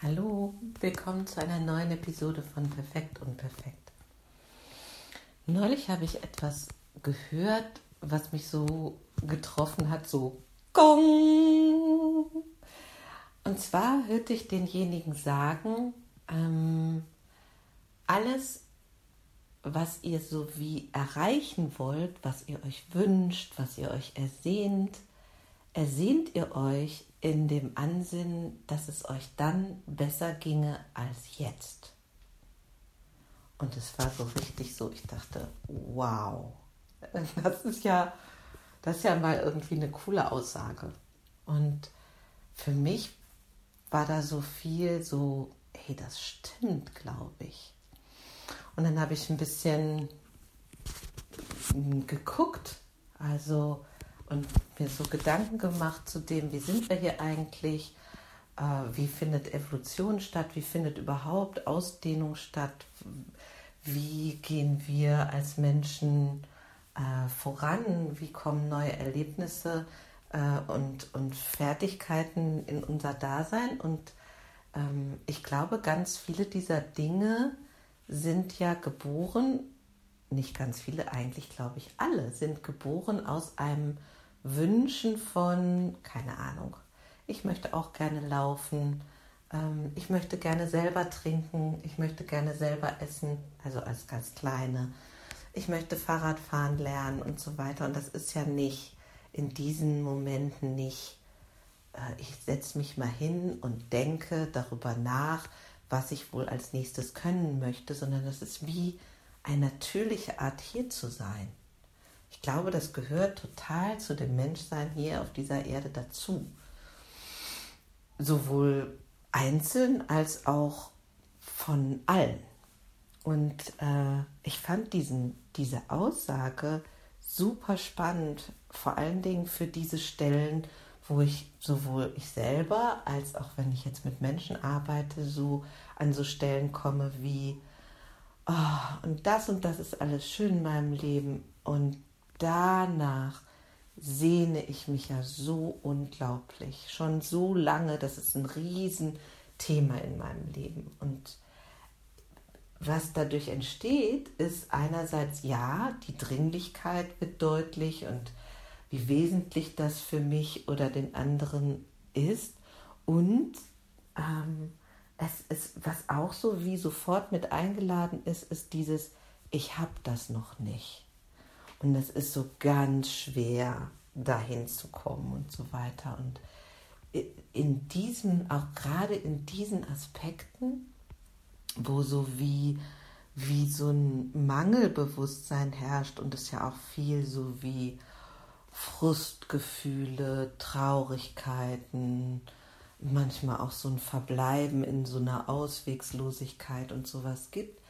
Hallo, willkommen zu einer neuen Episode von Perfekt und Perfekt. Neulich habe ich etwas gehört, was mich so getroffen hat, so Gong. Und zwar hörte ich denjenigen sagen, ähm, alles, was ihr so wie erreichen wollt, was ihr euch wünscht, was ihr euch ersehnt, ersehnt ihr euch in dem Ansinnen, dass es euch dann besser ginge als jetzt. Und es war so richtig so, ich dachte, wow, das ist ja, das ist ja mal irgendwie eine coole Aussage. Und für mich war da so viel so, hey, das stimmt, glaube ich. Und dann habe ich ein bisschen geguckt, also und mir so Gedanken gemacht zu dem, wie sind wir hier eigentlich, äh, wie findet Evolution statt, wie findet überhaupt Ausdehnung statt, wie gehen wir als Menschen äh, voran, wie kommen neue Erlebnisse äh, und, und Fertigkeiten in unser Dasein. Und ähm, ich glaube, ganz viele dieser Dinge sind ja geboren, nicht ganz viele, eigentlich glaube ich alle, sind geboren aus einem Wünschen von, keine Ahnung, ich möchte auch gerne laufen, ähm, ich möchte gerne selber trinken, ich möchte gerne selber essen, also als ganz kleine, ich möchte Fahrrad fahren lernen und so weiter. Und das ist ja nicht in diesen Momenten nicht, äh, ich setze mich mal hin und denke darüber nach, was ich wohl als nächstes können möchte, sondern das ist wie eine natürliche Art hier zu sein. Ich glaube, das gehört total zu dem Menschsein hier auf dieser Erde dazu. Sowohl einzeln als auch von allen. Und äh, ich fand diesen, diese Aussage super spannend, vor allen Dingen für diese Stellen, wo ich sowohl ich selber als auch wenn ich jetzt mit Menschen arbeite, so an so Stellen komme wie, oh, und das und das ist alles schön in meinem Leben und danach sehne ich mich ja so unglaublich, schon so lange, das ist ein Riesenthema in meinem Leben. Und was dadurch entsteht, ist einerseits ja, die Dringlichkeit wird deutlich und wie wesentlich das für mich oder den anderen ist. Und ähm, es ist, was auch so wie sofort mit eingeladen ist, ist dieses, ich habe das noch nicht. Und es ist so ganz schwer, dahin zu kommen und so weiter. Und in diesen, auch gerade in diesen Aspekten, wo so wie, wie so ein Mangelbewusstsein herrscht und es ja auch viel so wie Frustgefühle, Traurigkeiten, manchmal auch so ein Verbleiben in so einer Auswegslosigkeit und sowas gibt,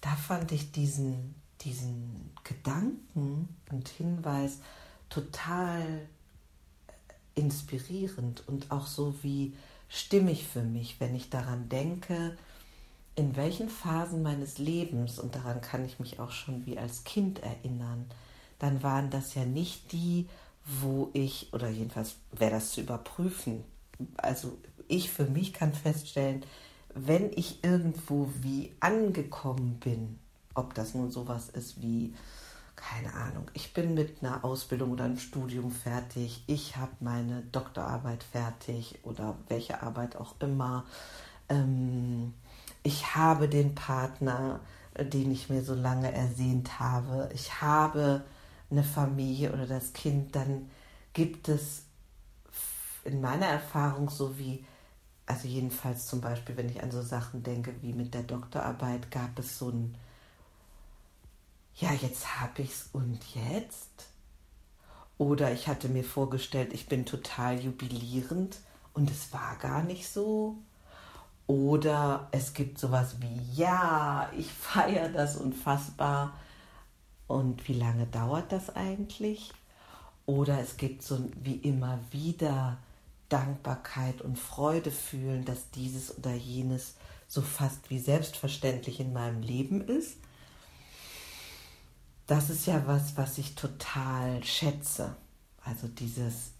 da fand ich diesen, diesen Gedanken und Hinweis total inspirierend und auch so wie stimmig für mich, wenn ich daran denke, in welchen Phasen meines Lebens, und daran kann ich mich auch schon wie als Kind erinnern, dann waren das ja nicht die, wo ich, oder jedenfalls wäre das zu überprüfen, also ich für mich kann feststellen, wenn ich irgendwo wie angekommen bin, ob das nun sowas ist wie, keine Ahnung, ich bin mit einer Ausbildung oder einem Studium fertig, ich habe meine Doktorarbeit fertig oder welche Arbeit auch immer. Ähm, ich habe den Partner, den ich mir so lange ersehnt habe. Ich habe eine Familie oder das Kind. Dann gibt es in meiner Erfahrung so wie, also jedenfalls zum Beispiel, wenn ich an so Sachen denke wie mit der Doktorarbeit, gab es so ein ja, jetzt habe ich's und jetzt? Oder ich hatte mir vorgestellt, ich bin total jubilierend und es war gar nicht so. Oder es gibt sowas wie, ja, ich feiere das unfassbar. Und wie lange dauert das eigentlich? Oder es gibt so wie immer wieder Dankbarkeit und Freude fühlen, dass dieses oder jenes so fast wie selbstverständlich in meinem Leben ist das ist ja was, was ich total schätze. Also dieses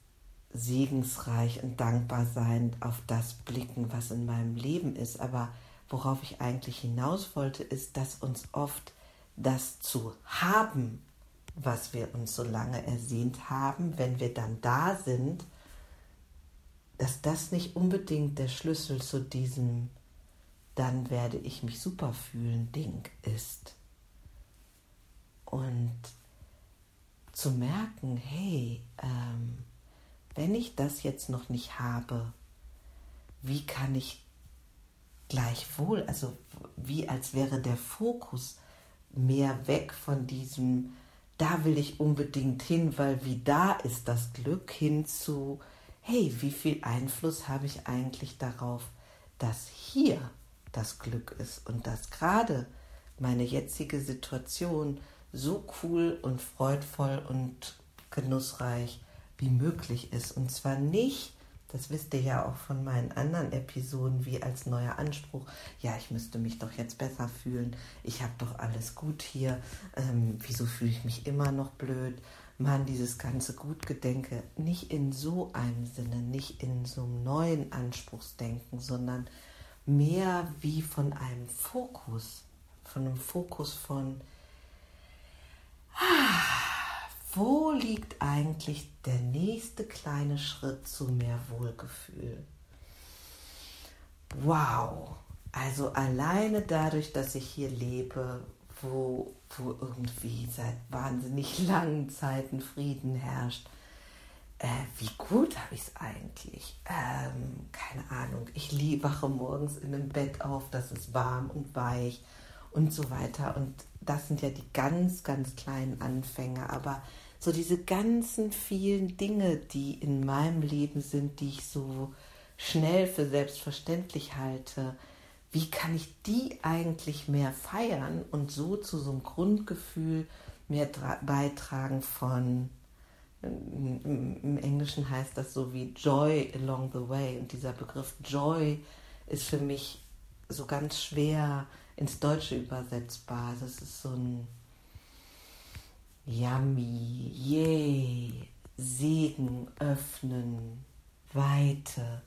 segensreich und dankbar sein, auf das blicken, was in meinem Leben ist. Aber worauf ich eigentlich hinaus wollte, ist, dass uns oft das zu haben, was wir uns so lange ersehnt haben, wenn wir dann da sind, dass das nicht unbedingt der Schlüssel zu diesem dann werde ich mich super fühlen Ding ist. Und zu merken, hey, ähm, wenn ich das jetzt noch nicht habe, wie kann ich gleichwohl, also wie als wäre der Fokus mehr weg von diesem, da will ich unbedingt hin, weil wie da ist das Glück, hin zu, hey, wie viel Einfluss habe ich eigentlich darauf, dass hier das Glück ist? Und dass gerade meine jetzige Situation so cool und freudvoll und genussreich wie möglich ist. Und zwar nicht, das wisst ihr ja auch von meinen anderen Episoden, wie als neuer Anspruch, ja, ich müsste mich doch jetzt besser fühlen, ich habe doch alles gut hier, ähm, wieso fühle ich mich immer noch blöd? Mann, dieses ganze Gutgedenke, nicht in so einem Sinne, nicht in so einem neuen Anspruchsdenken, sondern mehr wie von einem Fokus, von einem Fokus von, wo liegt eigentlich der nächste kleine Schritt zu mehr Wohlgefühl? Wow, also alleine dadurch, dass ich hier lebe, wo, wo irgendwie seit wahnsinnig langen Zeiten Frieden herrscht, äh, wie gut habe ich es eigentlich? Ähm, keine Ahnung. Ich wache morgens in einem Bett auf, das ist warm und weich und so weiter. Und das sind ja die ganz, ganz kleinen Anfänge. Aber so diese ganzen vielen Dinge, die in meinem Leben sind, die ich so schnell für selbstverständlich halte, wie kann ich die eigentlich mehr feiern und so zu so einem Grundgefühl mehr beitragen von im Englischen heißt das so wie Joy along the way. Und dieser Begriff Joy ist für mich so ganz schwer ins Deutsche übersetzbar. Das ist so ein Yummy, yay, Segen, öffnen, Weite,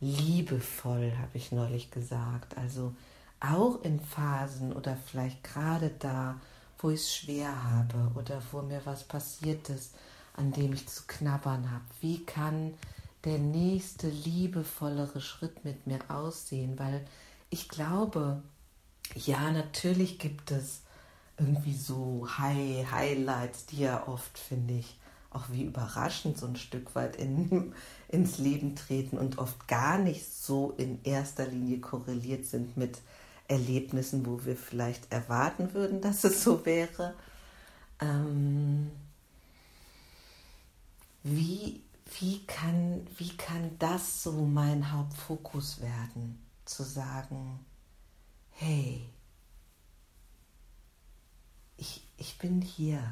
liebevoll, habe ich neulich gesagt. Also auch in Phasen oder vielleicht gerade da, wo ich es schwer habe oder wo mir was passiert ist an dem ich zu knabbern habe. Wie kann der nächste liebevollere Schritt mit mir aussehen? Weil ich glaube, ja, natürlich gibt es irgendwie so High Highlights, die ja oft, finde ich, auch wie überraschend so ein Stück weit in, ins Leben treten und oft gar nicht so in erster Linie korreliert sind mit Erlebnissen, wo wir vielleicht erwarten würden, dass es so wäre. Ähm, wie, wie, kann, wie kann das so mein Hauptfokus werden? Zu sagen, hey, ich, ich bin hier.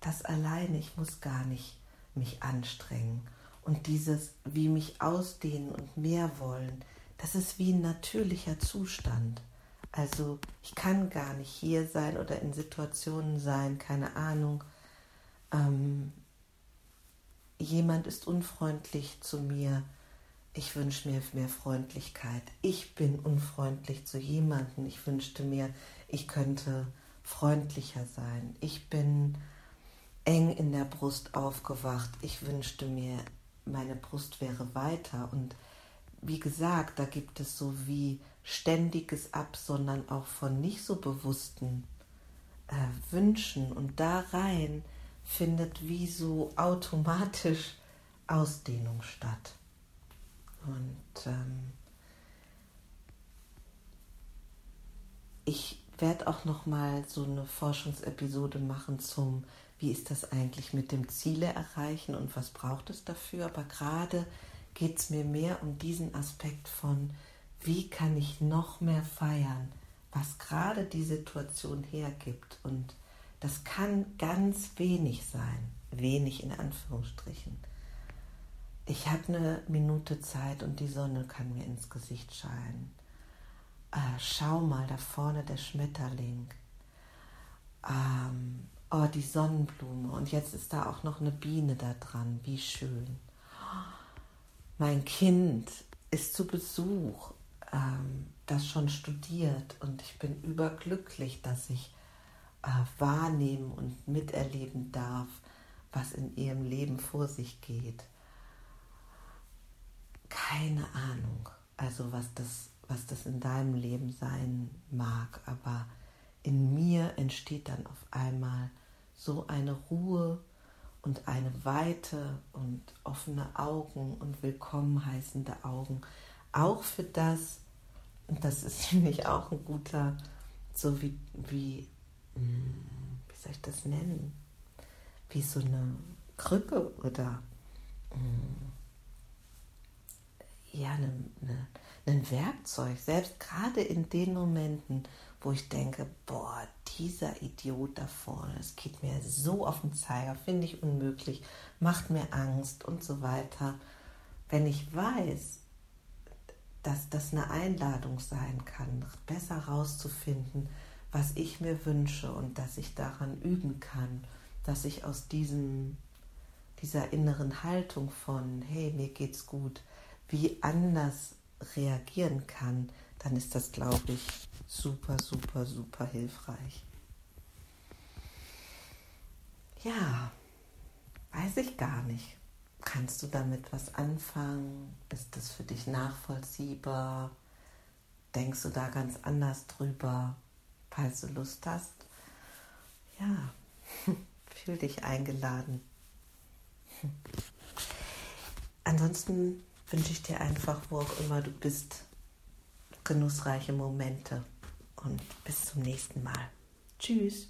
Das alleine, ich muss gar nicht mich anstrengen. Und dieses, wie mich ausdehnen und mehr wollen, das ist wie ein natürlicher Zustand. Also ich kann gar nicht hier sein oder in Situationen sein, keine Ahnung, ähm, jemand ist unfreundlich zu mir, ich wünsche mir mehr Freundlichkeit. Ich bin unfreundlich zu jemandem. Ich wünschte mir, ich könnte freundlicher sein. Ich bin eng in der Brust aufgewacht. Ich wünschte mir, meine Brust wäre weiter. Und wie gesagt, da gibt es so wie ständiges Absondern auch von nicht so bewussten äh, Wünschen. Und da rein findet wie so automatisch Ausdehnung statt. Und ähm, ich werde auch noch mal so eine Forschungsepisode machen zum wie ist das eigentlich mit dem Ziele erreichen und was braucht es dafür. Aber gerade geht es mir mehr um diesen Aspekt von, wie kann ich noch mehr feiern, was gerade die Situation hergibt und das kann ganz wenig sein, wenig in Anführungsstrichen. Ich habe eine Minute Zeit und die Sonne kann mir ins Gesicht scheinen. Äh, schau mal, da vorne der Schmetterling. Ähm, oh, die Sonnenblume. Und jetzt ist da auch noch eine Biene da dran. Wie schön. mein Kind ist zu Besuch, ähm, das schon studiert und ich bin überglücklich, dass ich äh, wahrnehmen und miterleben darf, was in ihrem Leben vor sich geht. Keine Ahnung, also was das, was das in deinem Leben sein mag, aber in mir entsteht dann auf einmal so eine Ruhe und eine Weite und offene Augen und willkommen heißende Augen. Auch für das, und das ist nämlich auch ein guter, so wie, wie, hm, wie soll ich das nennen? Wie so eine Krücke oder hm, ja, eine, eine, ein Werkzeug, selbst gerade in den Momenten, wo ich denke, boah, dieser Idiot da vorne, es geht mir so auf den Zeiger, finde ich unmöglich, macht mir Angst und so weiter. Wenn ich weiß, dass das eine Einladung sein kann, besser rauszufinden, was ich mir wünsche und dass ich daran üben kann, dass ich aus diesem, dieser inneren Haltung von, hey, mir geht's gut, wie anders reagieren kann, dann ist das, glaube ich, super, super, super hilfreich. Ja, weiß ich gar nicht. Kannst du damit was anfangen? Ist das für dich nachvollziehbar? Denkst du da ganz anders drüber? Falls du Lust hast, ja, fühl dich eingeladen. Ansonsten wünsche ich dir einfach, wo auch immer du bist, genussreiche Momente und bis zum nächsten Mal. Tschüss.